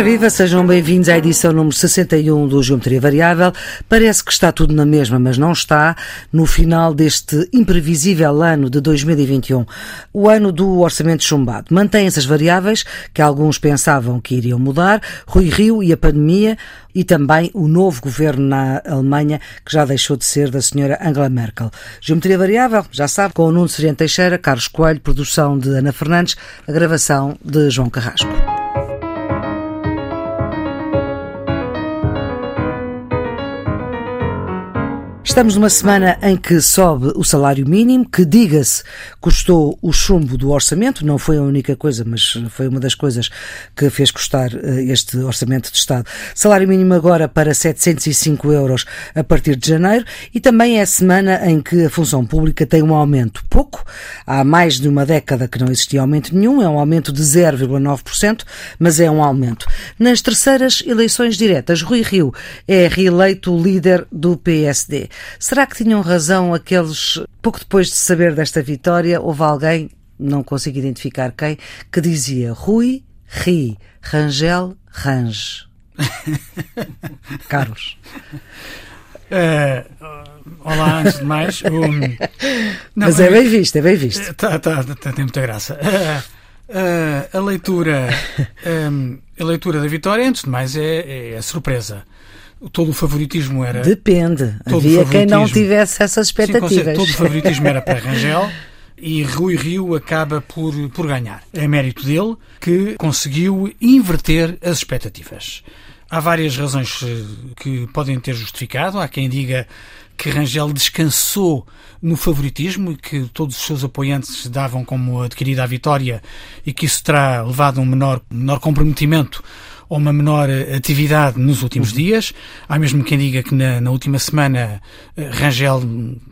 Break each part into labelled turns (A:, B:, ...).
A: Ora viva, sejam bem-vindos à edição número 61 do Geometria Variável. Parece que está tudo na mesma, mas não está no final deste imprevisível ano de 2021. O ano do orçamento chumbado. Mantêm-se as variáveis que alguns pensavam que iriam mudar, Rui Rio e a pandemia e também o novo governo na Alemanha, que já deixou de ser da senhora Angela Merkel. Geometria Variável, já sabe, com o Nuno Seriano Teixeira, Carlos Coelho, produção de Ana Fernandes, a gravação de João Carrasco. Estamos numa semana em que sobe o salário mínimo, que, diga-se, custou o chumbo do orçamento, não foi a única coisa, mas foi uma das coisas que fez custar eh, este orçamento de Estado. Salário mínimo agora para 705 euros a partir de janeiro e também é a semana em que a função pública tem um aumento pouco. Há mais de uma década que não existia aumento nenhum, é um aumento de 0,9%, mas é um aumento. Nas terceiras eleições diretas, Rui Rio é reeleito líder do PSD. Será que tinham razão aqueles, pouco depois de saber desta vitória, houve alguém, não consigo identificar quem, que dizia Rui, ri, Rangel, range. Carlos.
B: Uh, olá, antes de mais. Um,
A: não, Mas é bem visto, é bem visto.
B: Tá, tá, tá, tem muita graça. Uh, uh, a leitura um, a leitura da vitória, antes de mais, é, é surpresa todo o favoritismo era.
A: Depende. Havia quem não tivesse essas expectativas.
B: Sim, todo o favoritismo era para Rangel. E Rui Rio acaba por, por ganhar. É mérito dele que conseguiu inverter as expectativas. Há várias razões eh, que podem ter justificado. Há quem diga que Rangel descansou no favoritismo e que todos os seus apoiantes davam como adquirida a vitória e que isso terá levado a um menor, menor comprometimento ou uma menor eh, atividade nos últimos uhum. dias. Há mesmo quem diga que na, na, última semana eh, Rangel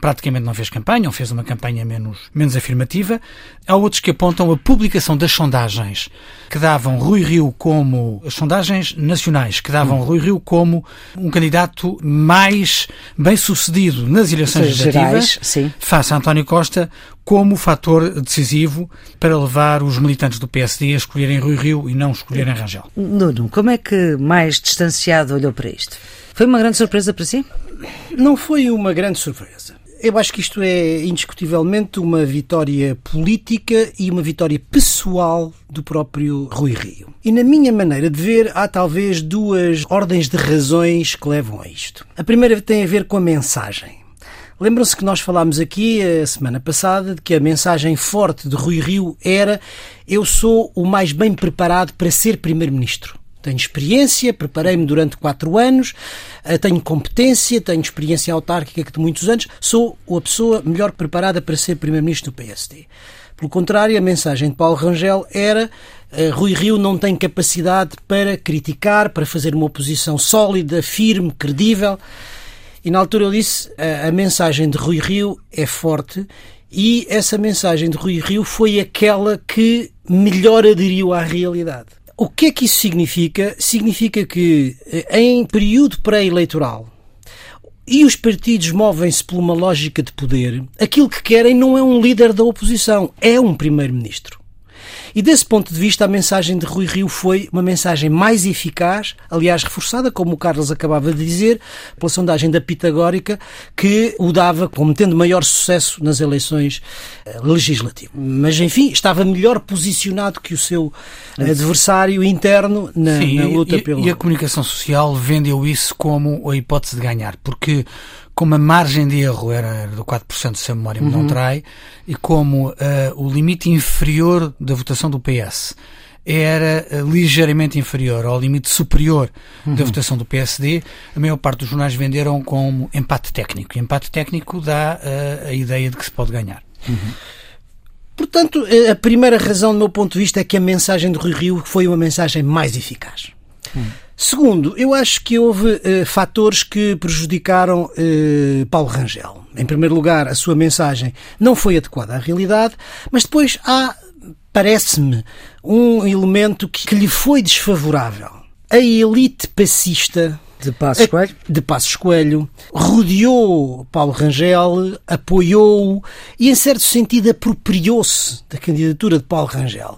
B: praticamente não fez campanha, ou fez uma campanha menos, menos afirmativa. Há outros que apontam a publicação das sondagens que davam Rui Rio como, as sondagens nacionais, que davam uhum. Rui Rio como um candidato mais bem sucedido nas eleições legislativas, face a António Costa, como fator decisivo para levar os militantes do PSD a escolherem Rui Rio e não escolherem Rangel.
A: Nuno, como é que mais distanciado olhou para isto? Foi uma grande surpresa para si?
C: Não foi uma grande surpresa. Eu acho que isto é indiscutivelmente uma vitória política e uma vitória pessoal do próprio Rui Rio. E na minha maneira de ver, há talvez duas ordens de razões que levam a isto. A primeira tem a ver com a mensagem. Lembram-se que nós falámos aqui a semana passada de que a mensagem forte de Rui Rio era eu sou o mais bem preparado para ser primeiro-ministro. Tenho experiência, preparei-me durante quatro anos, eh, tenho competência, tenho experiência autárquica de muitos anos, sou a pessoa melhor preparada para ser primeiro-ministro do PSD. Pelo contrário, a mensagem de Paulo Rangel era uh, Rui Rio não tem capacidade para criticar, para fazer uma oposição sólida, firme, credível. E na altura eu disse: a, a mensagem de Rui Rio é forte e essa mensagem de Rui Rio foi aquela que melhor aderiu à realidade. O que é que isso significa? Significa que eh, em período pré-eleitoral e os partidos movem-se por uma lógica de poder, aquilo que querem não é um líder da oposição, é um primeiro-ministro. E desse ponto de vista, a mensagem de Rui Rio foi uma mensagem mais eficaz, aliás, reforçada, como o Carlos acabava de dizer, pela sondagem da Pitagórica, que o dava como tendo maior sucesso nas eleições eh, legislativas. Mas, enfim, estava melhor posicionado que o seu adversário interno na, Sim, na luta
B: e,
C: pelo.
B: E a comunicação social vendeu isso como a hipótese de ganhar, porque como a margem de erro era do 4%, se a memória me não uhum. trai, e como uh, o limite inferior da votação do PS era uh, ligeiramente inferior ao limite superior uhum. da votação do PSD, a maior parte dos jornais venderam como empate técnico. E empate técnico dá uh, a ideia de que se pode ganhar. Uhum.
C: Portanto, a primeira razão, do meu ponto de vista, é que a mensagem do Rio Rio foi uma mensagem mais eficaz. Uhum. Segundo, eu acho que houve uh, fatores que prejudicaram uh, Paulo Rangel. Em primeiro lugar, a sua mensagem não foi adequada à realidade, mas depois há, parece-me, um elemento que, que lhe foi desfavorável. A elite passista
A: de Passos Coelho?
C: De Passos Coelho. Rodeou Paulo Rangel, apoiou-o e, em certo sentido, apropriou-se da candidatura de Paulo Rangel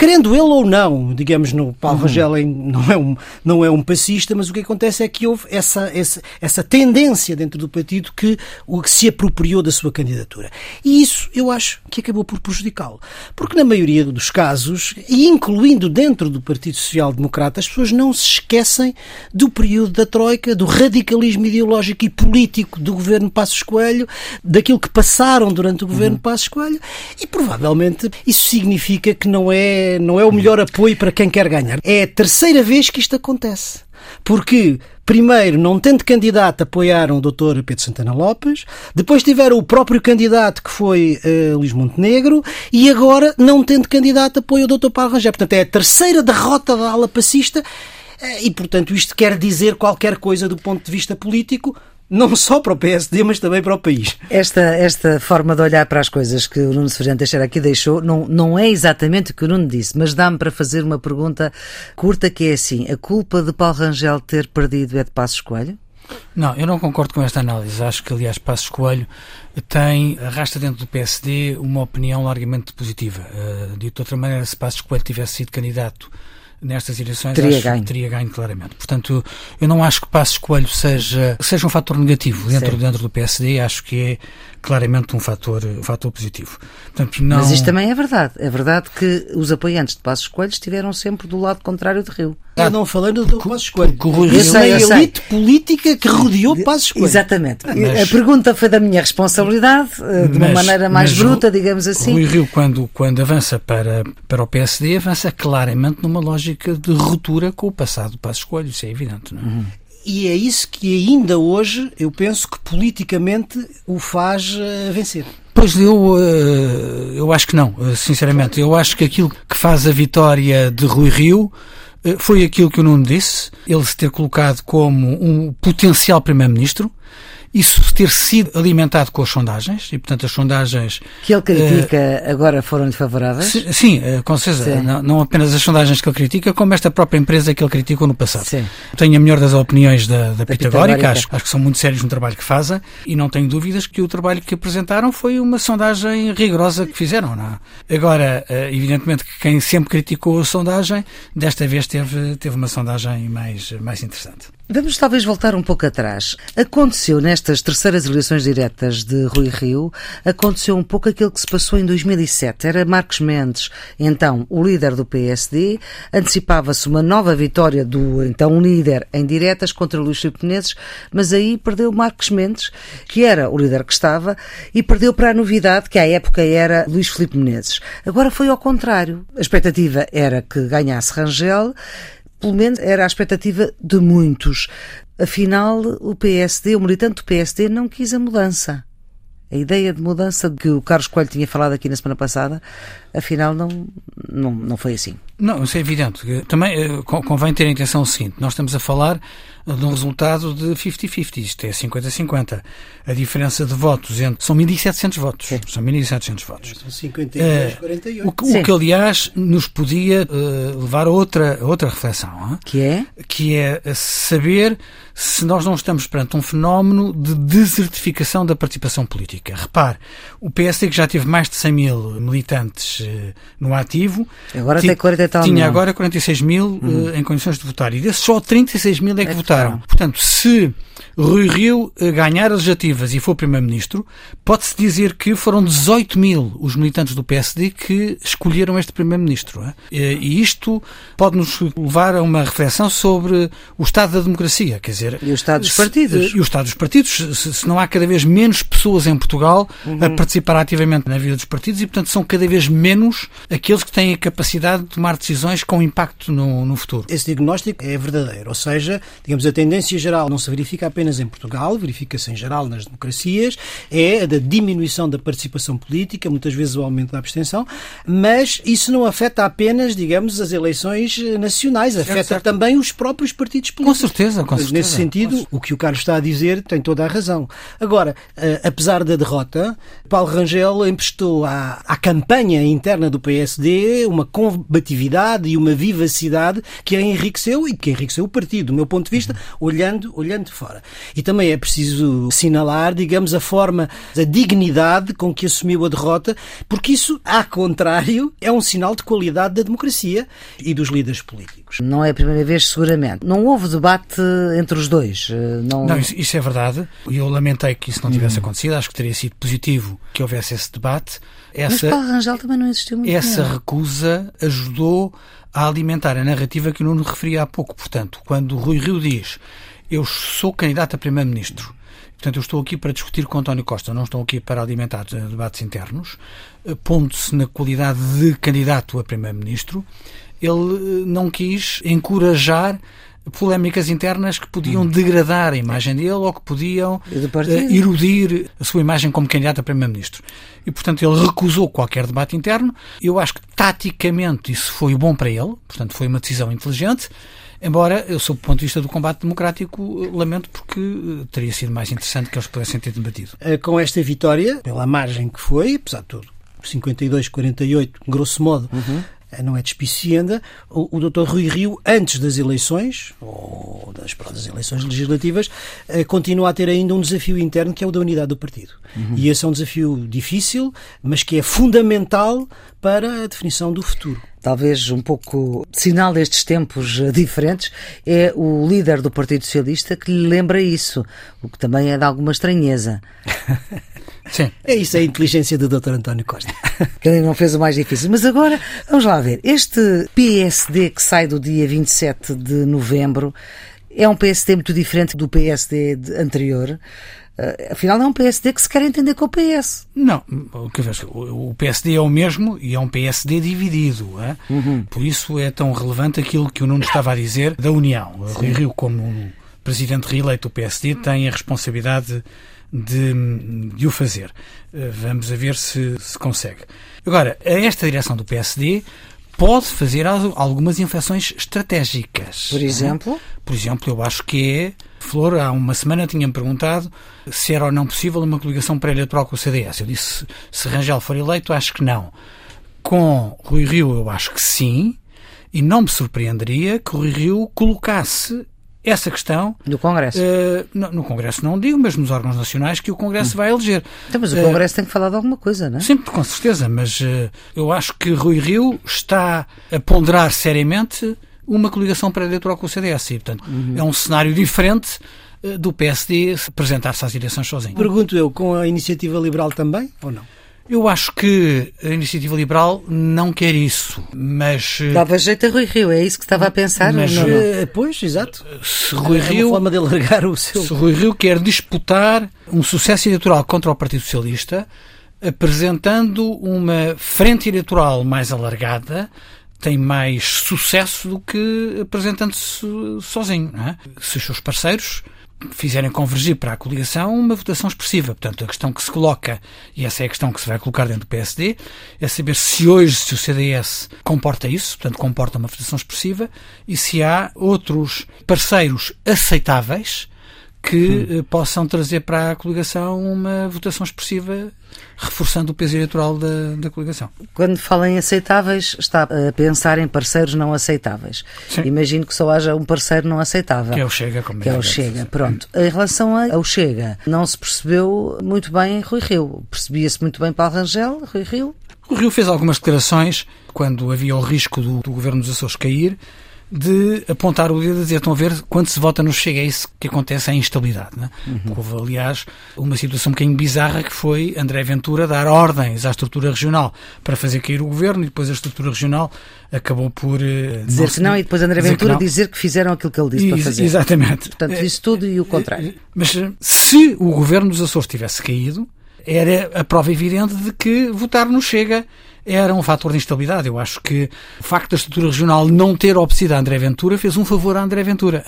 C: querendo ele ou não, digamos, no Paulo uhum. Rangel não é, um, não é um passista, mas o que acontece é que houve essa, essa, essa tendência dentro do partido que, o que se apropriou da sua candidatura. E isso eu acho que acabou por prejudicá-lo. Porque na maioria dos casos, e incluindo dentro do Partido Social Democrata, as pessoas não se esquecem do período da Troika, do radicalismo ideológico e político do governo Passos Coelho, daquilo que passaram durante o governo uhum. Passos Coelho, e provavelmente isso significa que não é, não é o melhor apoio para quem quer ganhar. É a terceira vez que isto acontece. Porque Primeiro, não tendo candidato, apoiaram o Dr. Pedro Santana Lopes. Depois tiveram o próprio candidato, que foi uh, Luís Montenegro. E agora, não tendo candidato, apoia o Dr. Paulo Rangel. Portanto, é a terceira derrota da ala passista. Eh, e, portanto, isto quer dizer qualquer coisa do ponto de vista político, não só para o PSD, mas também para o país.
A: Esta, esta forma de olhar para as coisas que o Nuno Severino Teixeira aqui deixou não, não é exatamente o que o Nuno disse, mas dá-me para fazer uma pergunta curta que é assim: a culpa de Paulo Rangel ter perdido é de Passos Coelho?
B: Não, eu não concordo com esta análise. Acho que, aliás, Passos Coelho tem, arrasta dentro do PSD uma opinião largamente positiva. Uh, de outra maneira, se Passos Coelho tivesse sido candidato nestas eleições
A: teria
B: acho
A: ganho.
B: que teria ganho claramente. Portanto, eu não acho que Passos Coelho seja, seja um fator negativo dentro, dentro do PSD, acho que é claramente um fator, um fator positivo.
A: Portanto, não... Mas isto também é verdade. É verdade que os apoiantes de Passos Coelho estiveram sempre do lado contrário de Rio.
C: Eu não falando do Passos Coelho. Essa é a elite política que rodeou Passos Coelho.
A: Exatamente. Mas... A pergunta foi da minha responsabilidade, eh, de uma mas, maneira mais bruta, digamos assim.
B: Rui Rio, quando, quando avança para, para o PSD, avança claramente numa lógica de ruptura com o passado do Passos Coelho. Isso é evidente, não é? Uhum.
C: E é isso que ainda hoje eu penso que politicamente o faz uh, vencer.
B: Pois eu, uh, eu acho que não, uh, sinceramente. Eu acho que aquilo que faz a vitória de Rui Rio foi aquilo que o Nuno disse, ele se ter colocado como um potencial Primeiro-Ministro, isso ter sido alimentado com as sondagens, e portanto as sondagens.
A: Que ele critica uh, agora foram-lhe favoráveis?
B: Sim, uh, com certeza. Não, não, apenas as sondagens que ele critica, como esta própria empresa que ele criticou no passado. Sim. Tenho a melhor das opiniões da, da, da Pitagórica, Pitagórica. Acho, acho que são muito sérios no trabalho que fazem, e não tenho dúvidas que o trabalho que apresentaram foi uma sondagem rigorosa que fizeram. Não? É? Agora, uh, evidentemente que quem sempre criticou a sondagem, desta vez teve, teve uma sondagem mais, mais interessante.
A: Vamos talvez voltar um pouco atrás. Aconteceu nestas terceiras eleições diretas de Rui Rio, aconteceu um pouco aquilo que se passou em 2007. Era Marcos Mendes, então o líder do PSD, antecipava-se uma nova vitória do então líder em diretas contra Luís Filipe Menezes, mas aí perdeu Marcos Mendes, que era o líder que estava, e perdeu para a novidade, que à época era Luís Filipe Menezes. Agora foi ao contrário. A expectativa era que ganhasse Rangel, pelo menos era a expectativa de muitos. Afinal, o PSD, o militante do PSD, não quis a mudança. A ideia de mudança de que o Carlos Coelho tinha falado aqui na semana passada, afinal, não, não, não foi assim.
B: Não, isso é evidente. Também eh, convém ter em atenção o seguinte: nós estamos a falar de um resultado de 50-50, isto é 50-50. A diferença de votos entre, são 1.700 votos. Sim. São 1.700 votos.
C: São 52, 48.
B: O, o, que, aliás, nos podia uh, levar a outra, a outra reflexão. Hein?
A: Que é?
B: Que é saber se nós não estamos perante um fenómeno de desertificação da participação política. Repare, o PSD que já teve mais de 100 mil militantes uh, no ativo.
A: Agora tem 40 tal
B: Tinha agora 46 mil uhum. uh, em condições de votar. E desses só 36 mil é que é votaram. Portanto, se Rui Rio ganhar as legislativas e for Primeiro-Ministro, pode-se dizer que foram 18 mil os militantes do PSD que escolheram este Primeiro-Ministro. É? E isto pode-nos levar a uma reflexão sobre o Estado da democracia. Quer dizer,
A: e o Estado dos partidos.
B: Se, e o Estado dos partidos. Se, se, não há cada vez menos pessoas em Portugal uhum. a participar ativamente na vida dos partidos e, portanto, são cada vez menos aqueles que têm a capacidade de tomar decisões com impacto no, no futuro.
C: Esse diagnóstico é verdadeiro. Ou seja, digamos, a tendência geral não se verifica apenas apenas em Portugal, verifica-se em geral nas democracias, é a da diminuição da participação política, muitas vezes o aumento da abstenção, mas isso não afeta apenas, digamos, as eleições nacionais, afeta certo. também os próprios partidos políticos.
B: Com certeza, com certeza.
C: Nesse sentido, o que o Carlos está a dizer tem toda a razão. Agora, eh, apesar da derrota, Paulo Rangel emprestou à, à campanha interna do PSD uma combatividade e uma vivacidade que a enriqueceu e que enriqueceu o partido, do meu ponto de vista, olhando, olhando de fora. E também é preciso assinalar, digamos, a forma, a dignidade com que assumiu a derrota, porque isso, a contrário, é um sinal de qualidade da democracia e dos líderes políticos.
A: Não é a primeira vez, seguramente. Não houve debate entre os dois. Eh, não,
B: não isso, isso, é verdade. E eu lamentei que isso não tivesse hum. acontecido. Acho que teria sido positivo que houvesse esse debate.
A: Essa, Mas Paulo Rangel também não existiu muito
B: Essa recusa ajudou a alimentar a narrativa que o Nuno referia há pouco. Portanto, quando o Rui Rio diz eu sou candidato a Primeiro-Ministro, portanto eu estou aqui para discutir com António Costa, não estou aqui para alimentar debates internos, eh, pondo-se na qualidade de candidato a Primeiro-Ministro, ele eh, não quis encorajar polémicas internas que podiam hum. degradar a imagem dele ou que podiam erudir a sua imagem como candidato a Primeiro-Ministro. E, portanto, ele recusou qualquer debate interno. Eu acho que, taticamente, isso foi bom para ele, portanto, foi uma decisão inteligente. Embora eu, sob o ponto de vista do combate democrático, eh, lamento porque uh, teria sido mais interessante que eles pudessem ter debatido.
C: Com esta vitória, pela margem que foi, apesar de tudo, 52-48, grosso modo, uhum eh, não é despicienda, o, o Dr. Rui Rio, antes das eleições, ou das, das eleições legislativas, eh, continua a ter ainda um desafio interno que é o da unidade do partido. Uhum. E esse é um desafio difícil, mas que é fundamental para a definição do futuro
A: talvez um pouco sinal destes tempos eh, diferentes, é o líder do Partido Socialista que lhe lembra isso, o que também é de alguma estranheza.
C: Sim. É isso, é a inteligência do Dr. António Costa.
A: que ele não fez o mais difícil. Mas agora, vamos lá ver. Este PSD que sai do dia 27 de novembro é um PSD muito diferente do PSD anterior. Uh, afinal, não é um PSD que se quer entender com o PS.
B: Não, o PSD é o mesmo e é um PSD dividido. É? Uhum. Por isso é tão relevante aquilo que o Nuno estava a dizer da União. O Rui Rio, como presidente reeleito do PSD, tem a responsabilidade de, de o fazer. Eh, vamos a ver se, se consegue. Agora, esta direção do PSD pode fazer algumas infecções estratégicas.
A: Por exemplo?
B: Por exemplo, eu acho que é. Flor, há uma semana tinha-me perguntado se era ou não possível uma coligação pré-eleitoral com o CDS. Eu disse, se Rangel for eleito, acho que não. Com Rui Rio, eu acho que sim. E não me surpreenderia que o Rui Rio colocasse essa questão.
A: No Congresso?
B: Uh, no, no, Congresso não digo, mas nos órgãos nacionais que o Congresso hum. vai eleger.
A: Então, mas o Congresso uh, tem que falar de alguma coisa, não é?
B: Sim, com certeza, mas uh, eu acho que Rui Rio está a ponderar seriamente uma coligação pré-eleitoral com o CDS. E, portanto, uhum. é um cenário diferente do PSD apresentar-se às eleições sozinho.
C: Pergunto eu, com a iniciativa liberal também, ou não?
B: Eu acho que a Iniciativa Liberal não quer isso, mas...
A: Eh, Dava jeito a Rui Rio, é isso que estava a pensar?
C: Mas, não, não? Eh, pois, exato. Se Rui é Rio, uma forma de alargar o seu...
B: Se Rui Rio quer disputar um sucesso eleitoral contra o Partido Socialista, apresentando uma frente eleitoral mais alargada, tem mais sucesso do que apresentando-se sozinho. É? Se os seus parceiros fizerem convergir para a coligação uma votação expressiva. Portanto, a questão que se coloca, e essa é a questão que se vai colocar dentro do PSD, é saber se hoje, se o CDS comporta isso, portanto, comporta uma votação expressiva, e se há outros parceiros aceitáveis que hum. possam trazer para a coligação uma votação expressiva, reforçando o peso eleitoral da, da coligação.
A: Quando fala em aceitáveis, está a pensar em parceiros não aceitáveis. Sim. Imagino que só haja um parceiro não aceitável.
B: Que é o Chega, como
A: Que é o Chega, pronto. Em relação ao Chega, não se percebeu muito bem Rui Rio. Percebia-se muito bem Paulo Rangel, Rui Rio.
B: O Rio fez algumas declarações quando havia o risco do, do governo dos Açores cair de apontar o dedo e dizer, estão a ver, quando se vota no Chega é isso que acontece, a instabilidade. Né? Uhum. Houve, aliás, uma situação um bocadinho bizarra que foi André Ventura dar ordens à estrutura regional para fazer cair o governo e depois a estrutura regional acabou por... Uh,
A: dizer não, que não e depois André Ventura que dizer que fizeram aquilo que ele disse para fazer.
B: Exatamente.
A: Portanto, isso tudo e o contrário.
B: Mas se o governo dos Açores tivesse caído, era a prova evidente de que votar no Chega era um fator de instabilidade. Eu acho que o facto da estrutura regional não ter obedecido a André Ventura fez um favor a André Ventura.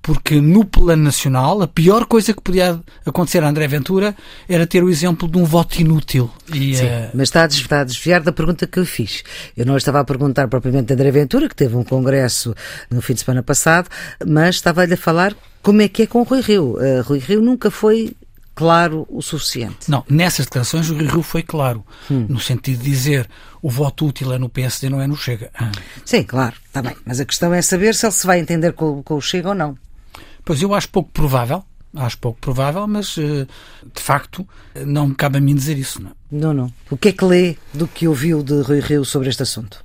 B: Porque no plano nacional, a pior coisa que podia acontecer a André Ventura era ter o exemplo de um voto inútil.
A: E, Sim, uh... mas está a, desviar, está a desviar da pergunta que eu fiz. Eu não estava a perguntar propriamente de André Ventura, que teve um congresso no fim de semana passado, mas estava-lhe a falar como é que é com o Rui Rio. Uh, Rui Rio nunca foi claro o suficiente.
B: Não, nessas declarações o Rio foi claro, hum. no sentido de dizer o voto útil é no PSD, não é no Chega. Ah.
A: Sim, claro, está bem. Mas a questão é saber se ele se vai entender com, com o Chega ou não.
B: Pois eu acho pouco provável, acho pouco provável, mas eh, de facto não me cabe a mim dizer isso. Não, é?
A: não. não. O que é que lê do que ouviu de Rui Rio sobre este assunto?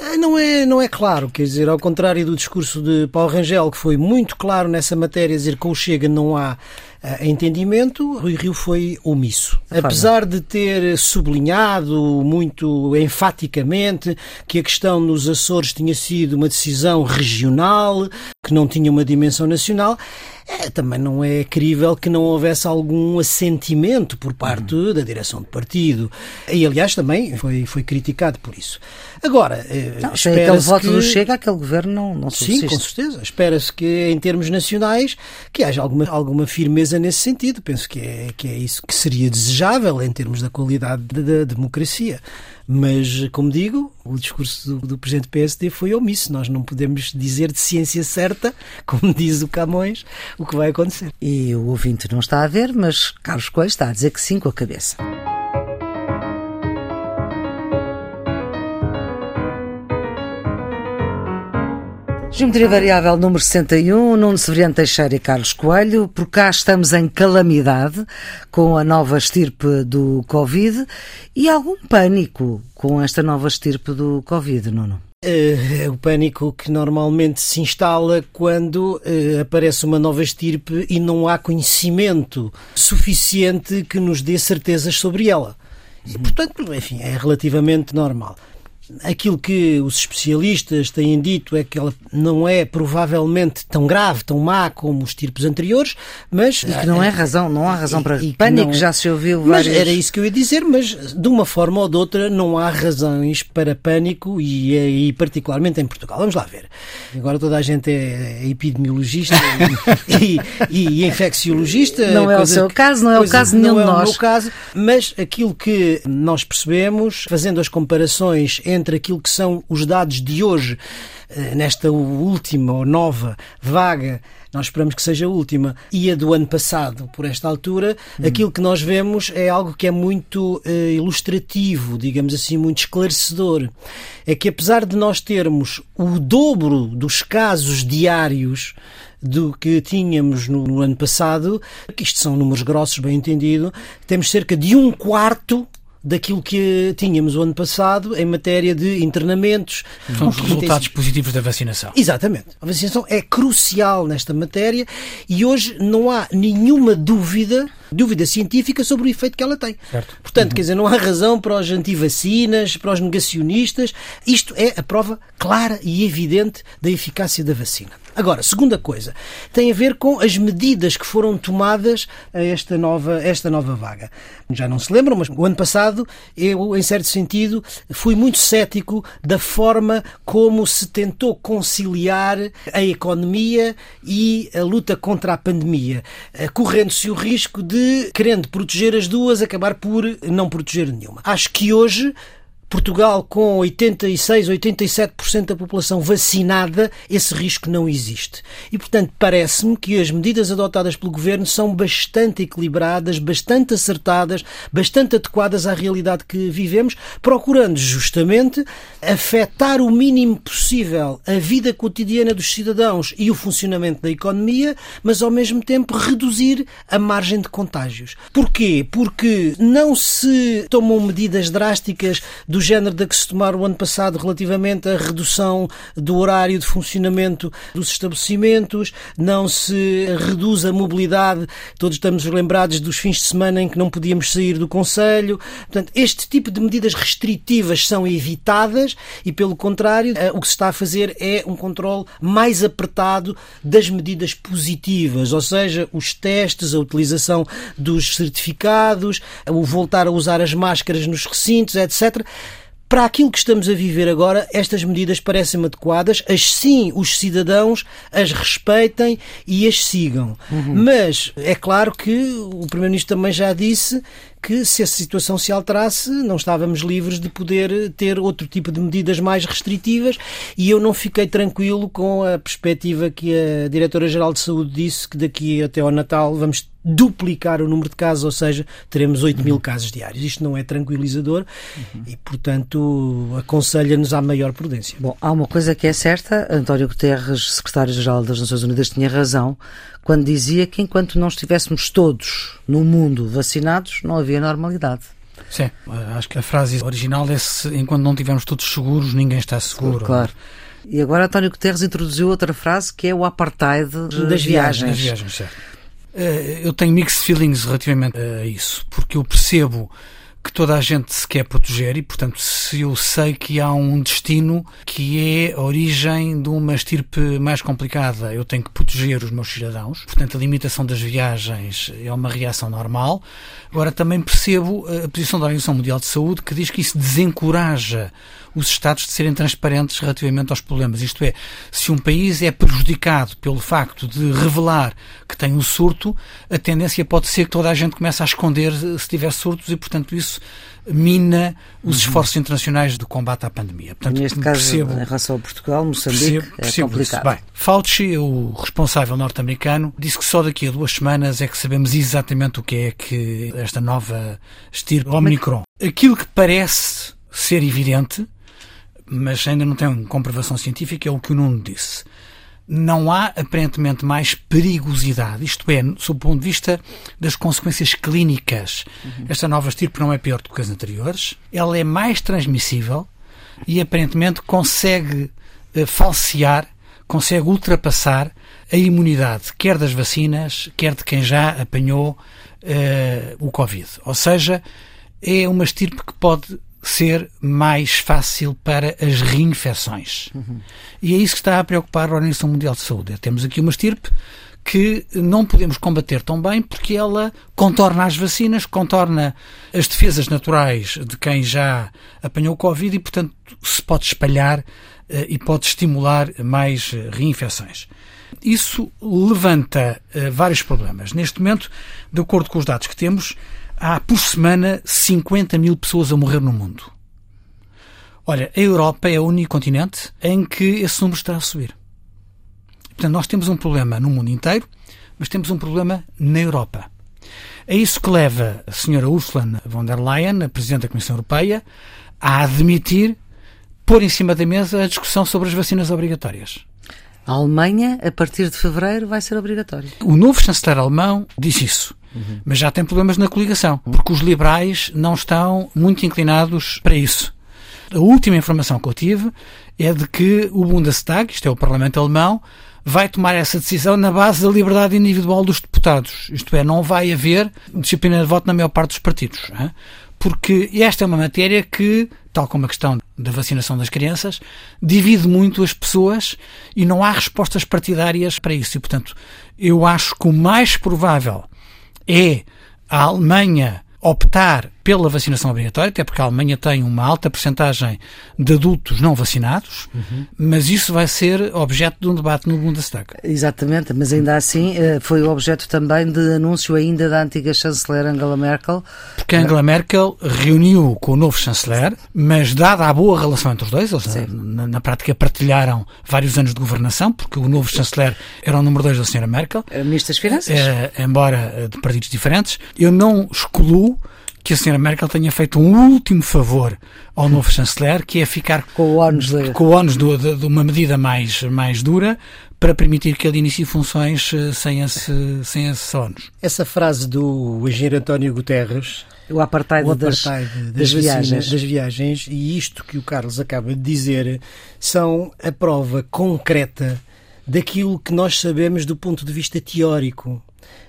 C: Eh, não é, não é claro, quer dizer, ao contrário do discurso de Paulo Rangel, que foi muito claro nessa matéria, dizer que com o Chega não há uh, entendimento, Rui Rio foi omisso. Apesar de ter sublinhado muito enfaticamente que a questão nos Açores tinha sido uma decisão regional, que não tinha uma dimensão nacional, é, também não é crível que não houvesse algum assentimento por parte uhum. da direção do partido. E, aliás, também foi, foi criticado por isso. Agora,
A: eh, não, aquele voto que... do Chega, aquele governo não, não
C: Sim, com certeza. Espera-se que, em termos nacionais, que haja alguma, alguma firmeza nesse sentido. Penso que é, que é isso que seria desejável em termos da qualidade da democracia. Mas, como digo, o discurso do, do presidente PSD foi omisso. Nós não podemos dizer de ciência certa, como diz o Camões, o que vai acontecer.
A: E o ouvinte não está a ver, mas Carlos Coelho está a dizer que sim com a cabeça. Geometria Variável número 61, Nuno Severiano Teixeira e Carlos Coelho. Por cá estamos em calamidade com a nova estirpe do Covid e algum pânico com esta nova estirpe do Covid, Nuno?
C: É o pânico que normalmente se instala quando uh, aparece uma nova estirpe e não há conhecimento suficiente que nos dê certezas sobre ela. E, portanto, enfim, é relativamente normal. Aquilo que os especialistas têm dito é que ela não é provavelmente tão grave, tão má como os tipos anteriores, mas...
A: E que não é razão, não há razão para e, pânico, não, já se ouviu várias...
C: Mas era isso que eu ia dizer, mas de uma forma ou de outra não há razões para pânico e, e particularmente em Portugal. Vamos lá ver. Agora toda a gente é epidemiologista e, e, e infecciologista.
A: Não é o seu que, caso, não é o caso nenhum de nós. Não é o meu caso,
C: mas aquilo que nós percebemos, fazendo as comparações entre entre aquilo que são os dados de hoje, eh, nesta última ou nova vaga nós esperamos que seja a última, e a do ano passado, por esta altura, hum. aquilo que nós vemos é algo que é muito uh, ilustrativo, digamos assim, muito esclarecedor. É que apesar de nós termos o dobro dos casos diários do que tínhamos no, no ano passado, que isto são números grossos, bem entendido, temos cerca de um quarto daquilo que tínhamos o ano passado em matéria de internamentos.
B: São os resultados positivos da vacinação.
C: Exatamente. A vacinação é crucial nesta matéria e hoje não há nenhuma dúvida dúvida científica sobre o efeito que ela tem.
B: Certo.
C: Portanto, uhum. quer dizer, não há razão para os antivacinas, para os negacionistas. Isto é a prova clara e evidente da eficácia da vacina. Agora, segunda coisa, tem a ver com as medidas que foram tomadas a esta nova, esta nova vaga. Já não se lembram, mas o ano passado eu, em certo sentido, fui muito cético da forma como se tentou conciliar a economia e a luta contra a pandemia, eh, correndo-se o risco de querendo proteger as duas, acabar por não proteger nenhuma. Acho que hoje Portugal, com 86, 87% da população vacinada, esse risco não existe. E, portanto, parece-me que as medidas adotadas pelo governo são bastante equilibradas, bastante acertadas, bastante adequadas à realidade que vivemos, procurando justamente afetar o mínimo possível a vida cotidiana dos cidadãos e o funcionamento da economia, mas ao mesmo tempo reduzir a margem de contágios. Porquê? Porque não se tomam medidas drásticas do do género da que se tomaram o ano passado relativamente à redução do horário de funcionamento dos estabelecimentos, não se reduz a mobilidade, todos estamos lembrados dos fins de semana em que não podíamos sair do Conselho. Portanto, este tipo de medidas restritivas são evitadas e, pelo contrário, eh, o que se está a fazer é um controle mais apertado das medidas positivas, ou seja, os testes, a utilização dos certificados, o voltar a usar as máscaras nos recintos, etc para aquilo que estamos a viver agora, estas medidas parecem adequadas, assim os cidadãos as respeitem e as sigam. Uhum. Mas é claro que o Primeiro-Ministro também já disse que se essa situação se alterasse, não estávamos livres de poder ter outro tipo de medidas mais restritivas e eu não fiquei tranquilo com a perspectiva que a Diretora-Geral de Saúde disse que daqui até ao Natal vamos duplicar o número de casos, ou seja, teremos 8 mil casos diários. Isto não é tranquilizador uhum. e, portanto, aconselha-nos à maior prudência.
A: Bom, há uma coisa que é certa, António Guterres, secretário-geral das Nações Unidas, tinha razão quando dizia que enquanto não estivéssemos todos no mundo vacinados, não havia normalidade.
B: Sim, acho que a frase original é se enquanto não estivermos todos seguros, ninguém está seguro.
A: Claro. E agora António Guterres introduziu outra frase que é o apartheid das viagens.
B: Das viagens, certo. Eh, eu tenho mixed feelings relativamente a isso, porque eu percebo que toda a gente se quer proteger e, portanto, se eu sei que há um destino que é a origem de uma estirpe mais complicada, eu tenho que proteger os meus cidadãos. Portanto, a limitação das viagens é uma reação normal. Agora, também percebo a posição da Organização Mundial de Saúde que diz que isso desencoraja os Estados de serem transparentes relativamente aos problemas. Isto é, se um país é prejudicado pelo facto de revelar que tem um surto, a tendência pode ser que toda a gente comece a esconder se tiver surtos e, portanto, isso mina os uhum. esforços internacionais de combate à pandemia. Portanto,
A: Neste caso, percebo, em relação ao Portugal, Moçambique, percebo, é percebo é complicado.
B: Bem, Fauci, o responsável norte-americano, disse que só daqui a duas semanas é que sabemos exatamente o que é que esta nova estirpe Omicron. Aquilo que parece ser evidente mas ainda não tem comprovação científica, é o que o Nuno disse. Não há aparentemente mais perigosidade, isto é, sob o ponto de vista das consequências clínicas. Uhum. Esta nova estirpe não é pior do que as anteriores, ela é mais transmissível e aparentemente consegue uh, falsear, consegue ultrapassar a imunidade, quer das vacinas, quer de quem já apanhou uh, o Covid. Ou seja, é uma estirpe que pode ser mais fácil para as reinfecções. Uhum. E é isso que está a preocupar a Organização Mundial de Saúde. Temos aqui uma estirpe que não podemos combater tão bem porque ela contorna as vacinas, contorna as defesas naturais de quem já apanhou o Covid e, portanto, se pode espalhar uh, e pode estimular mais uh, reinfecções. Isso levanta uh, vários problemas. Neste momento, de acordo com os dados que temos, há por semana 50 mil pessoas a morrer no mundo. Olha, a Europa é o único continente em que esse número está a subir. Portanto, nós temos um problema no mundo inteiro, mas temos um problema na Europa. É isso que leva a senhora Ursula von der Leyen, a Presidente da Comissão Europeia, a admitir, pôr em cima da mesa a discussão sobre as vacinas obrigatórias.
A: A Alemanha, a partir de fevereiro, vai ser obrigatório.
B: O novo chanceler alemão disse isso. Uhum. Mas já tem problemas na coligação, porque os liberais não estão muito inclinados para isso. A última informação que eu tive é de que o Bundestag, isto é o Parlamento Alemão, vai tomar essa decisão na base da liberdade individual dos deputados. Isto é, não vai haver disciplina de voto na maior parte dos partidos. Hein? Porque esta é uma matéria que, tal como a questão da vacinação das crianças, divide muito as pessoas e não há respostas partidárias para isso. E, portanto, eu acho que o mais provável é a Alemanha optar pela vacinação obrigatória, até porque a Alemanha tem uma alta percentagem de adultos não vacinados, uhum. mas isso vai ser objeto de um debate no Bundestag.
A: Exatamente, mas ainda assim eh, foi objeto também de anúncio ainda da antiga chanceler Angela Merkel.
B: Porque Angela Merkel reuniu com o novo chanceler, mas dada a boa relação entre os dois, eles na, na, prática partilharam vários anos de governação, porque o novo chanceler era o número dois da senhora Merkel.
A: Era ministro das Finanças.
B: É, embora eh, de partidos diferentes. Eu não excluo que a senhora Merkel tenha feito um último favor ao novo chanceler, que é ficar
A: com o ónus de,
B: com o ónus de, de, de, uma medida mais, mais dura para permitir que ele inicie funções eh, sem esse, sem esse ónus.
C: Essa frase do engenheiro António Guterres
A: o apartheid, o apartheid das, das, das, viagens.
C: das viagens e isto que o Carlos acaba de dizer são a prova concreta daquilo que nós sabemos do ponto de vista teórico,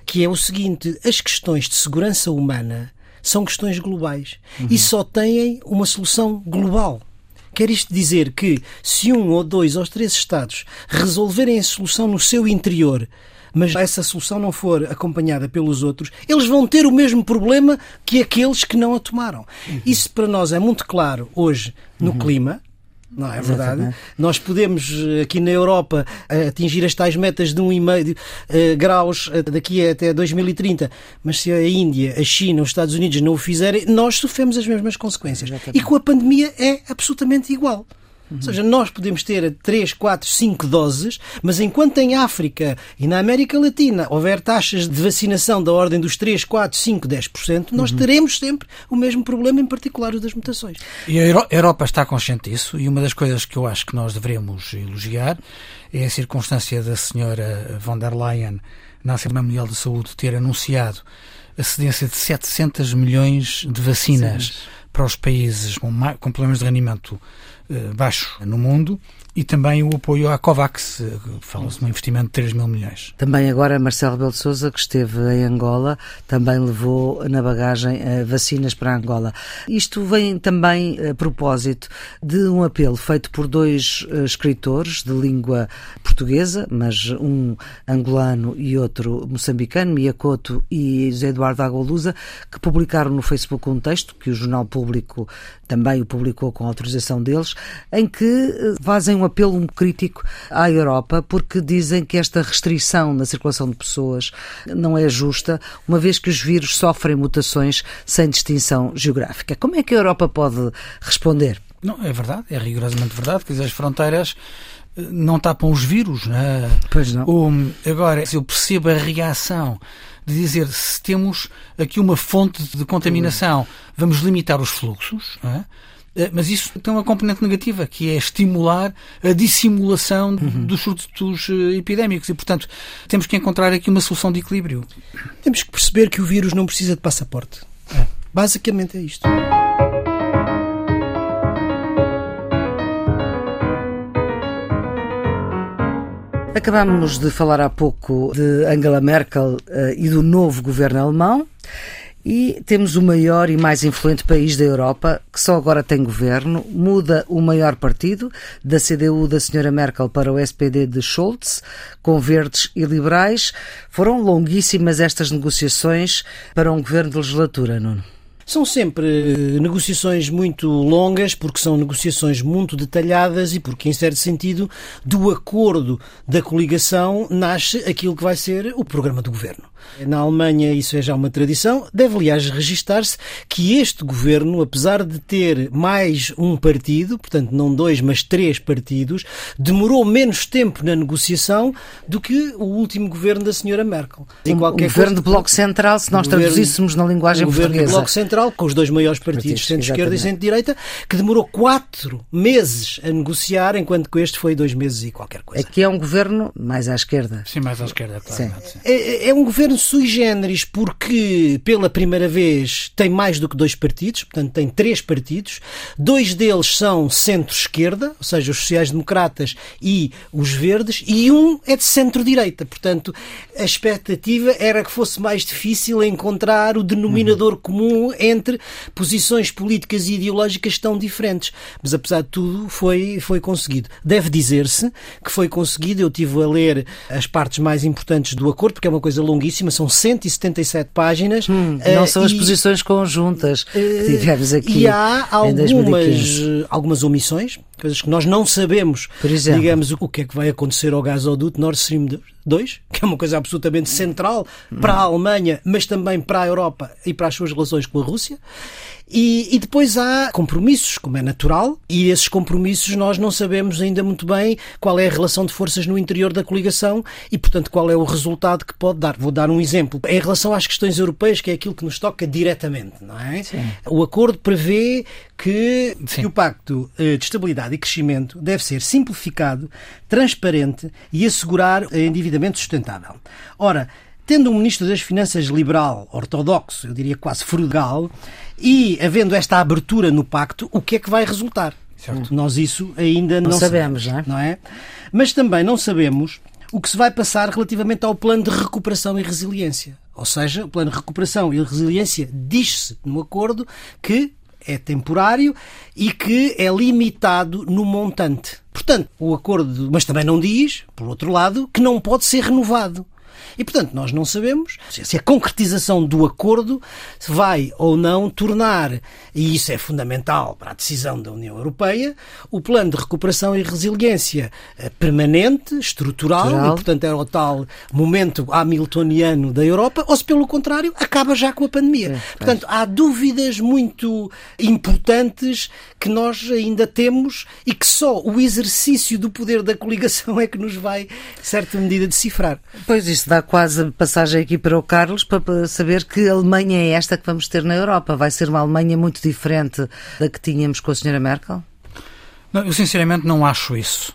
C: que é o seguinte: as questões de segurança humana são questões globais uhum. e só têm uma solução global. Quer isto dizer que se um ou dois ou três Estados resolverem a solução no seu interior, mas essa solução não for acompanhada pelos outros, eles vão ter o mesmo problema que aqueles que não a tomaram. Uhum. Isso para nós é muito claro hoje no uhum. clima, não é verdade? Exatamente. Nós podemos, eh, aqui na Europa, eh, atingir as tais metas de 1,5 uh, graus daqui até 2030, mas se a Índia, a China, os Estados Unidos não o fizerem, nós sofremos as mesmas consequências. Exatamente. E com a pandemia é absolutamente igual. Uhum. Ou seja, nós podemos ter 3, 4, 5 doses, mas enquanto em África e na América Latina houver taxas de vacinação da ordem dos 3, 4, 5, 10%, nós uhum. teremos sempre o mesmo problema, em particular o das mutações.
B: E a Europa está consciente disso, e uma das coisas que eu acho que nós devemos elogiar é a circunstância da senhora von der Leyen, na Assembleia Mundial de Saúde, ter anunciado a cedência de 700 milhões de vacinas Sim. para os países com, problemas de rendimento baixo no mundo e também o apoio à COVAX, eh, fala-se de um investimento de 3 mil milhões.
A: Também agora Marcelo Rebelo de Sousa, que esteve em Angola, também levou na bagagem eh, vacinas para Angola. Isto vem também a propósito de um apelo feito por dois escritores de língua portuguesa, mas um angolano e outro moçambicano, Miyakoto e José Eduardo Agolusa, que publicaram no Facebook um texto que o Jornal Público também o publicou com autorização deles, em que eh, fazem um apelo crítico à Europa porque dizem que esta restrição na circulação de pessoas não é justa, uma vez que os vírus sofrem mutações sem distinção geográfica. Como é que a Europa pode responder?
B: Não, é verdade, é rigorosamente verdade, que as fronteiras eh, não tapam os vírus, né?
A: Pois não.
B: O, agora, eu percebo a reação de dizer se temos aqui uma fonte de contaminação, vamos limitar os fluxos, é? Eh, mas isso tem uma componente negativa, que é estimular a dissimulação uhum. dos surtos eh, epidémicos e, portanto, temos que encontrar aqui uma solução de equilíbrio.
C: Temos que perceber que o vírus não precisa de passaporte. É. Basicamente é isto.
A: Acabamos de falar há pouco de Angela Merkel uh, e do novo governo alemão. E temos o maior e mais influente país da Europa, que só agora tem governo, muda o maior partido, da CDU da senhora Merkel para o SPD de Scholz, com verdes e liberais. Foram longuíssimas estas negociações para um governo de legislatura, Nuno.
C: São sempre eh, negociações muito longas, porque são negociações muito detalhadas e porque, em certo sentido, do acordo da coligação nasce aquilo que vai ser o programa do governo. Na Alemanha isso é já uma tradição. Deve, aliás, registar-se que este governo, apesar de ter mais um partido, portanto não dois, mas três partidos, demorou menos tempo na negociação do que o último governo da senhora Merkel.
A: Em o governo de Bloco Central, se nós governo, traduzíssemos na linguagem
C: o
A: portuguesa.
C: governo Bloco Central, com os dois maiores partidos, centro-esquerda e centro-direita, que demorou quatro meses a negociar, enquanto que este foi dois meses e qualquer coisa.
A: Aqui é um governo mais à esquerda.
B: Sim, mais à esquerda, claro.
C: É, é um governo sui generis porque, pela primeira vez, tem mais do que dois partidos, portanto, tem três partidos. Dois deles são centro-esquerda, ou seja, os sociais-democratas e os verdes, e um é de centro-direita. Portanto, a expectativa era que fosse mais difícil encontrar o denominador uhum. comum entre posições políticas e ideológicas tão diferentes. Mas, apesar de tudo, foi, foi conseguido. Deve dizer-se que foi conseguido. Eu tive a ler as partes mais importantes do acordo, porque é uma coisa longuíssima são 177 páginas.
A: Hum, não uh, são as posições conjuntas que eh, tivemos aqui.
C: E há algumas, algumas omissões, coisas que nós não sabemos, exemplo, digamos, o que é que vai acontecer ao gasoduto Nord Stream 2, que é uma coisa absolutamente central para a Alemanha, mas também para a Europa e para as suas relações com a Rússia. E, e, depois há compromissos, como é natural, e esses compromissos nós não sabemos ainda muito bem qual é a relação de forças no interior da coligação e, portanto, qual é o resultado que pode dar. Vou dar um exemplo. Em relação às questões europeias, que é aquilo que nos toca diretamente, não é? Sim. O acordo prevê que, que, o Pacto eh, de Estabilidade e Crescimento deve ser simplificado, transparente e assegurar endividamento sustentável. Ora, tendo um Ministro das Finanças liberal, ortodoxo, eu diria quase frugal, e havendo esta abertura no pacto, o que é que vai resultar? Certo. Nós isso ainda não,
A: não sabemos, sabemos,
C: não é? Mas também não sabemos o que se vai passar relativamente ao plano de recuperação e resiliência. Ou seja, o plano de recuperação e resiliência diz-se no acordo que é temporário e que é limitado no montante. Portanto, o acordo, mas também não diz, por outro lado, que não pode ser renovado. E, portanto, nós não sabemos se a concretização do acordo vai ou não tornar, e isso é fundamental para a decisão da União Europeia, o plano de recuperação e resiliência eh, permanente, estrutural, estrutural. e, portanto, era o tal momento hamiltoniano da Europa, ou se, pelo contrário, acaba já com a pandemia. É, portanto, há dúvidas muito importantes que nós ainda temos e que só o exercício do poder da coligação é que nos vai, certa medida, decifrar.
A: Pois isso dá quase passagem aqui para o Carlos para saber que Alemanha é esta que vamos ter na Europa. Vai ser uma Alemanha muito diferente da que tínhamos com a senhora Merkel?
B: Não, eu sinceramente não acho isso.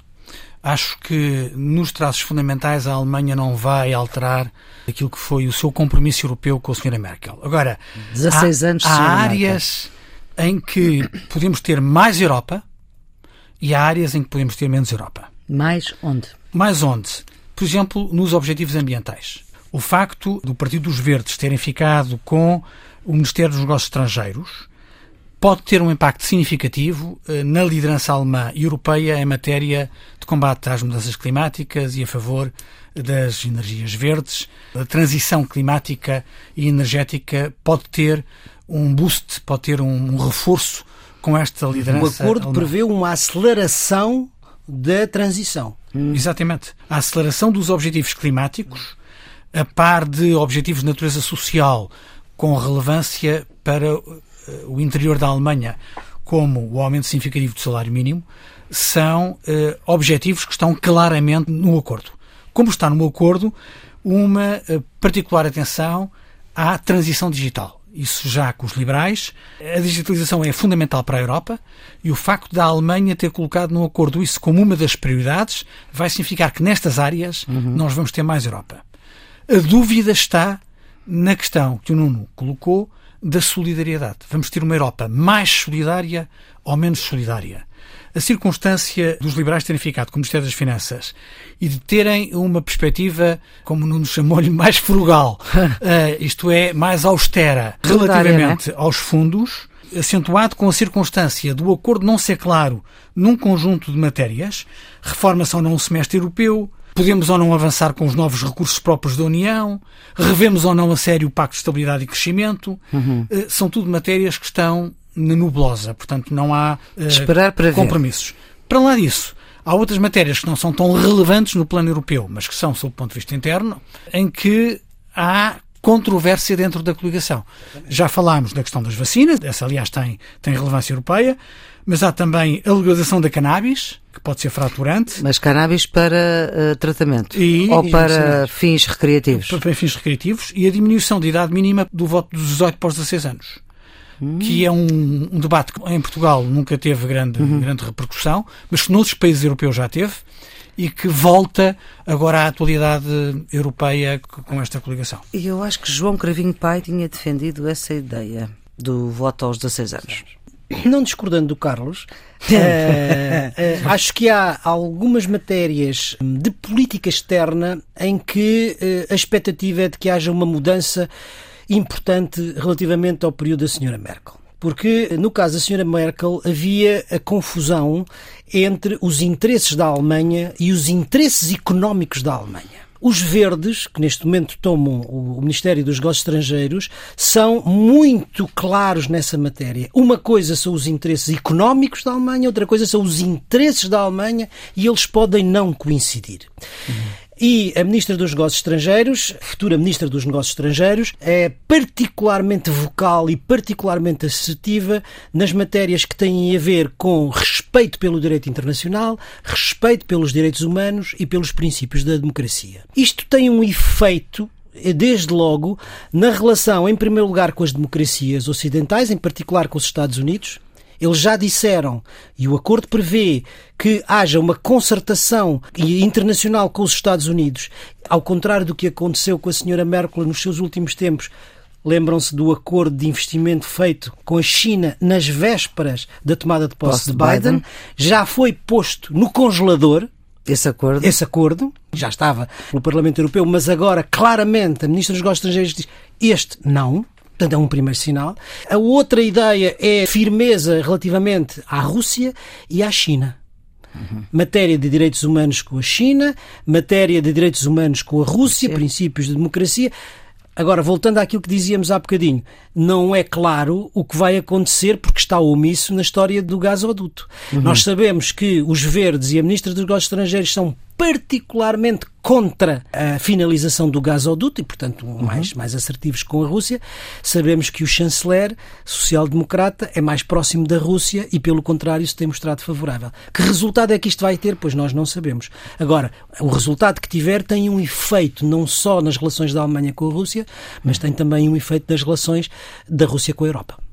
B: Acho que nos traços fundamentais a Alemanha não vai alterar aquilo que foi o seu compromisso europeu com a senhora Merkel. Agora,
A: 16
B: há,
A: anos
B: há áreas em que podemos ter mais Europa e há áreas em que podemos ter menos Europa.
A: Mais onde?
B: Mais onde? Por exemplo, nos objetivos ambientais. O facto do Partido dos Verdes terem ficado com o Ministério dos Negócios Estrangeiros pode ter um impacto significativo eh, na liderança alemã e europeia em matéria de combate às mudanças climáticas e a favor das energias verdes. A transição climática e energética pode ter um boost, pode ter um reforço com esta liderança.
C: O acordo alemã. prevê uma aceleração da transição.
B: Hum. Exatamente. A aceleração dos objetivos climáticos, a par de objetivos de natureza social com relevância para eh, o interior da Alemanha, como o aumento significativo do salário mínimo, são eh, objetivos que estão claramente no acordo. Como está no acordo, uma eh, particular atenção à transição digital isso já com os liberais. A digitalização é fundamental para a Europa e o facto da Alemanha ter colocado no acordo isso como uma das prioridades vai significar que nestas áreas uhum. nós vamos ter mais Europa. A dúvida está na questão que o Nuno colocou da solidariedade. Vamos ter uma Europa mais solidária ou menos solidária? A circunstância dos liberais terem ficado com o Ministério das Finanças e de terem uma perspectiva, como não nos chamou-lhe, mais frugal, uh, isto é, mais austera, relativamente aos fundos, acentuado com a circunstância do acordo não ser claro num conjunto de matérias, reforma ou não um semestre europeu, podemos ou não avançar com os novos recursos próprios da União, revemos ou não a sério o Pacto de Estabilidade e Crescimento, uhum. uh, são tudo matérias que estão nebulosa, portanto não há uh,
A: Esperar para
B: compromissos. Ver. Para lá disso, há outras matérias que não são tão relevantes no plano europeu, mas que são, sob o ponto de vista interno, em que há controvérsia dentro da coligação. Já falámos da questão das vacinas, essa aliás tem, tem relevância europeia, mas há também a legalização da cannabis, que pode ser fraturante.
A: Mas cannabis para uh, tratamento? E, ou para fins recreativos?
B: Para, para fins recreativos e a diminuição de idade mínima do voto dos 18 para os 16 anos que é um, um, debate que em Portugal nunca teve grande, uhum. grande repercussão, mas que noutros países europeus já teve e que volta agora à atualidade europeia com esta coligação.
A: E eu acho que João Cravinho Pai tinha defendido essa ideia do voto aos 16 anos.
C: Não discordando do Carlos, uh, uh, acho que há algumas matérias de política externa em que uh, a expectativa é de que haja uma mudança importante relativamente ao período da senhora Merkel. Porque, no caso da senhora Merkel, havia a confusão entre os interesses da Alemanha e os interesses económicos da Alemanha. Os verdes, que neste momento tomam o Ministério dos Negócios Estrangeiros, são muito claros nessa matéria. Uma coisa são os interesses económicos da Alemanha, outra coisa são os interesses da Alemanha e eles podem não coincidir. Uhum. E a Ministra dos Negócios Estrangeiros, futura Ministra dos Negócios Estrangeiros, é particularmente vocal e particularmente assertiva nas matérias que têm a ver com respeito pelo direito internacional, respeito pelos direitos humanos e pelos princípios da democracia. Isto tem um efeito desde logo, na relação, em primeiro lugar, com as democracias ocidentais, em particular com os Estados Unidos, eles já disseram, e o acordo prevê, que haja uma concertação internacional com os Estados Unidos, ao contrário do que aconteceu com a senhora Merkel nos seus últimos tempos. Lembram-se do acordo de investimento feito com a China nas vésperas da tomada de posse, de Biden. Biden. Já foi posto no congelador,
A: esse acordo?
C: Esse acordo já estava no Parlamento Europeu, mas agora claramente a Ministra dos Negócios Estrangeiros diz este não. Portanto, é um primeiro sinal. A outra ideia é firmeza relativamente à Rússia e à China. Uhum. Matéria de direitos humanos com a China, matéria de direitos humanos com a Rússia, princípios de democracia. Agora, voltando àquilo que dizíamos há bocadinho, não é claro o que vai acontecer porque está omisso na história do gasoduto. Uhum. Nós sabemos que os verdes e a ministra dos negócios estrangeiros são particularmente contra a finalização do gasoduto e, portanto, uhum. mais, mais assertivos com a Rússia. Sabemos que o chanceler social-democrata é mais próximo da Rússia e, pelo contrário, se tem mostrado favorável. Que resultado é que isto vai ter? Pois nós não sabemos. Agora, o resultado que tiver tem um efeito não só nas relações da Alemanha com a Rússia, mas tem também um efeito nas relações da Rússia com a Europa.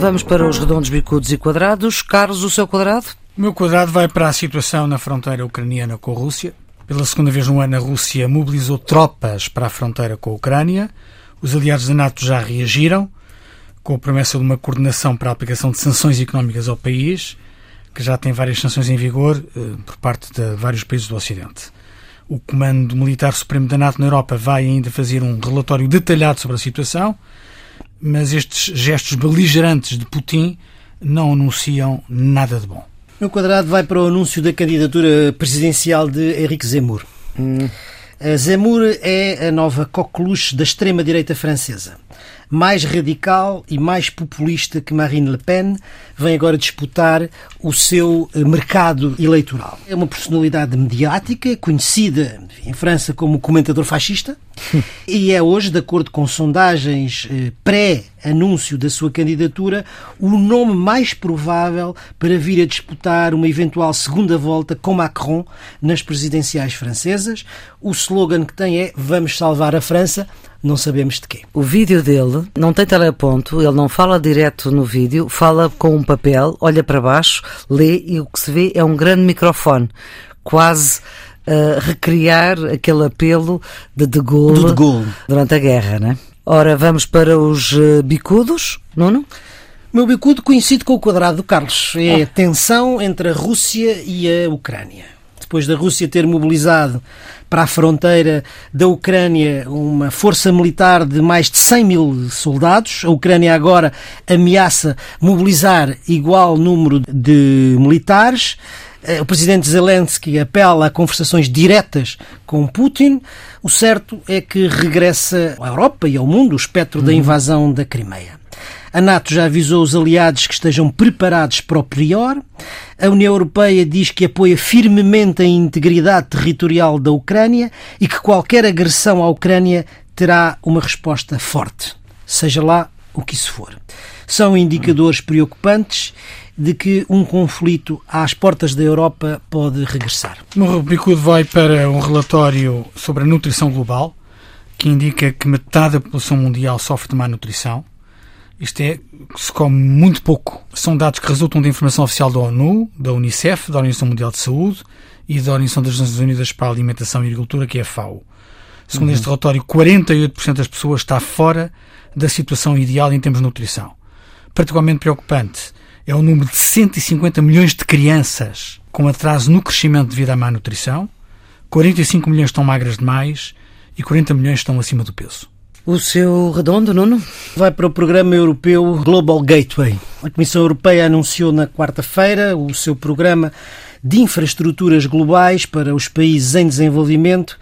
A: Vamos para os redondos, bicudos e quadrados. Carlos, o seu quadrado?
B: O meu quadrado vai para a situação na fronteira ucraniana com a Rússia. Pela segunda vez no ano, a Rússia mobilizou tropas para a fronteira com a Ucrânia. Os aliados da NATO já reagiram, com a promessa de uma coordenação para a aplicação de sanções económicas ao país, que já tem várias sanções em vigor eh, por parte de vários países do Ocidente. O Comando Militar Supremo da NATO na Europa vai ainda fazer um relatório detalhado sobre a situação mas estes gestos beligerantes de Putin não anunciam nada de bom.
C: No quadrado vai para o anúncio da candidatura presidencial de Henrique Zemmour. Hum. Zemmour é a nova coqueluche da extrema-direita francesa mais radical e mais populista que Marine Le Pen, vem agora disputar o seu eh, mercado eleitoral. É uma personalidade mediática, conhecida em França como comentador fascista, e é hoje, de acordo com sondagens eh, pré-anúncio da sua candidatura, o nome mais provável para vir a disputar uma eventual segunda volta com Macron nas presidenciais francesas. O slogan que tem é Vamos salvar a França não sabemos de quê.
A: O vídeo dele não tem teleponto, ele não fala direto no vídeo, fala com um papel, olha para baixo, lê e o que se vê é um grande microfone, quase a recriar aquele apelo de De Gaulle,
C: de Gaulle.
A: durante a guerra, né? Ora, vamos para os eh, bicudos, Nuno?
C: Meu bicudo coincide com o quadrado do Carlos. É a ah. tensão entre a Rússia e a Ucrânia. Depois da Rússia ter mobilizado para a fronteira da Ucrânia uma força militar de mais de 100 mil soldados. A Ucrânia agora ameaça mobilizar igual número de militares. Eh, o presidente Zelensky apela a conversações diretas com Putin. O certo é que regressa à Europa e ao mundo o espectro uhum. da invasão da Crimeia. A NATO já avisou os aliados que estejam preparados para o pior. A União Europeia diz que apoia firmemente a integridade territorial da Ucrânia e que qualquer agressão à Ucrânia terá uma resposta forte, seja lá o que isso for. São indicadores preocupantes de que um conflito às portas da Europa pode regressar.
B: No Bicudo vai para um relatório sobre a nutrição global, que indica que metade da população mundial sofre de má nutrição. Isto é, se come muito pouco. São dados que resultam da informação oficial da ONU, da Unicef, da Organização Mundial de Saúde e da Organização das Nações Unidas para a Alimentação e Agricultura, que é a FAO. Segundo uhum. este relatório, 48% das pessoas está fora da situação ideal em termos de nutrição. Particularmente preocupante é o número de 150 milhões de crianças com atraso no crescimento devido à má nutrição, 45 milhões estão magras demais e 40 milhões estão acima do peso.
A: O seu redondo, Nuno?
C: Vai para o programa europeu Global Gateway. A Comissão Europeia anunciou na quarta-feira o seu programa de infraestruturas globais para os países em desenvolvimento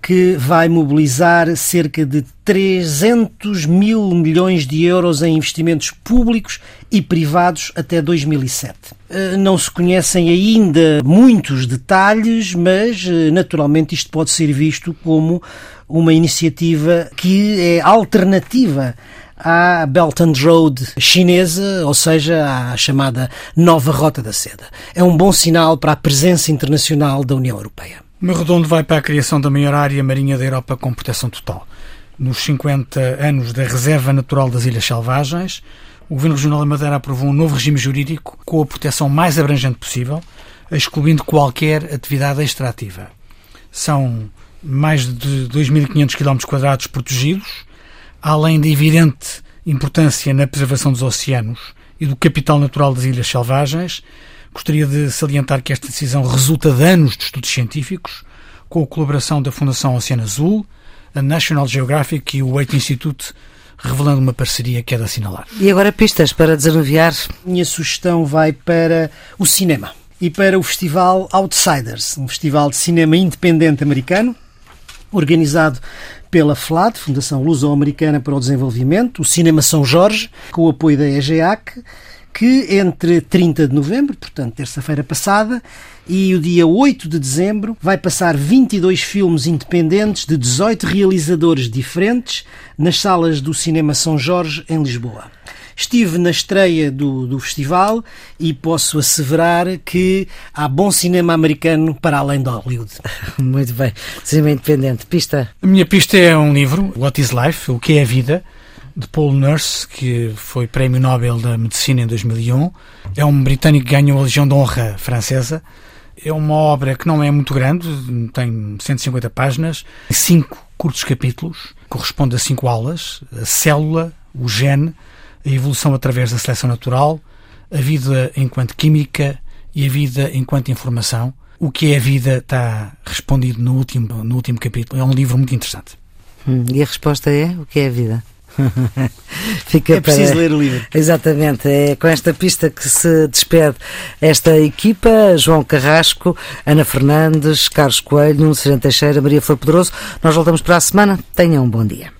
C: que vai mobilizar cerca de 300 mil milhões de euros em investimentos públicos e privados até 2007. Eh, não se conhecem ainda muitos detalhes, mas eh, naturalmente isto pode ser visto como uma iniciativa que é alternativa à Belt and Road chinesa, ou seja, à chamada nova Rota da Seda. É um bom sinal para a presença internacional da União Europeia.
B: Meu redondo vai para a criação da maior área marinha da Europa com proteção total. Nos 50 anos da Reserva Natural das Ilhas Selvagens, o Governo Regional da Madeira aprovou um novo regime jurídico com a proteção mais abrangente possível, excluindo qualquer atividade extrativa. São mais de 2.500 km protegidos, além da evidente importância na preservação dos oceanos e do capital natural das ilhas selvagens, Gostaria de salientar que esta decisão resulta de anos de estudos científicos, com a colaboração da Fundação Oceano Azul, a National Geographic e o Wait Institute revelando uma parceria que é de assinalar.
A: E agora pistas para desanuviar?
C: Minha sugestão vai para o cinema e para o festival Outsiders, um festival de cinema independente americano, organizado pela FLAD, Fundação Luso-Americana para o Desenvolvimento, o Cinema São Jorge, com o apoio da EGEAC, que entre 30 de novembro, portanto terça-feira passada, e o dia 8 de dezembro vai passar 22 filmes independentes de 18 realizadores diferentes nas salas do Cinema São Jorge, em Lisboa. Estive na estreia do, do festival e posso asseverar que há bom cinema americano para além de Hollywood.
A: Muito bem. Cinema independente. Pista?
B: A minha pista é um livro, What is Life? O que é a vida? De Paul Nurse, que foi Prémio Nobel da Medicina em 2001. É um britânico que ganhou a Legião de Honra francesa. É uma obra que não é muito grande, tem 150 páginas, cinco curtos capítulos, corresponde a cinco aulas: a célula, o gene, a evolução através da seleção natural, a vida enquanto química e a vida enquanto informação. O que é a vida está respondido no último, no último capítulo. É um livro muito interessante.
A: Hum, e a resposta é: o que é a vida? Fica
C: é preciso para... ler o livro.
A: Exatamente, é com esta pista que se despede esta equipa, João Carrasco, Ana Fernandes, Carlos Coelho, Nuno Serena Teixeira, Maria Flor Poderoso. Nós voltamos para a semana. Tenham um bom dia.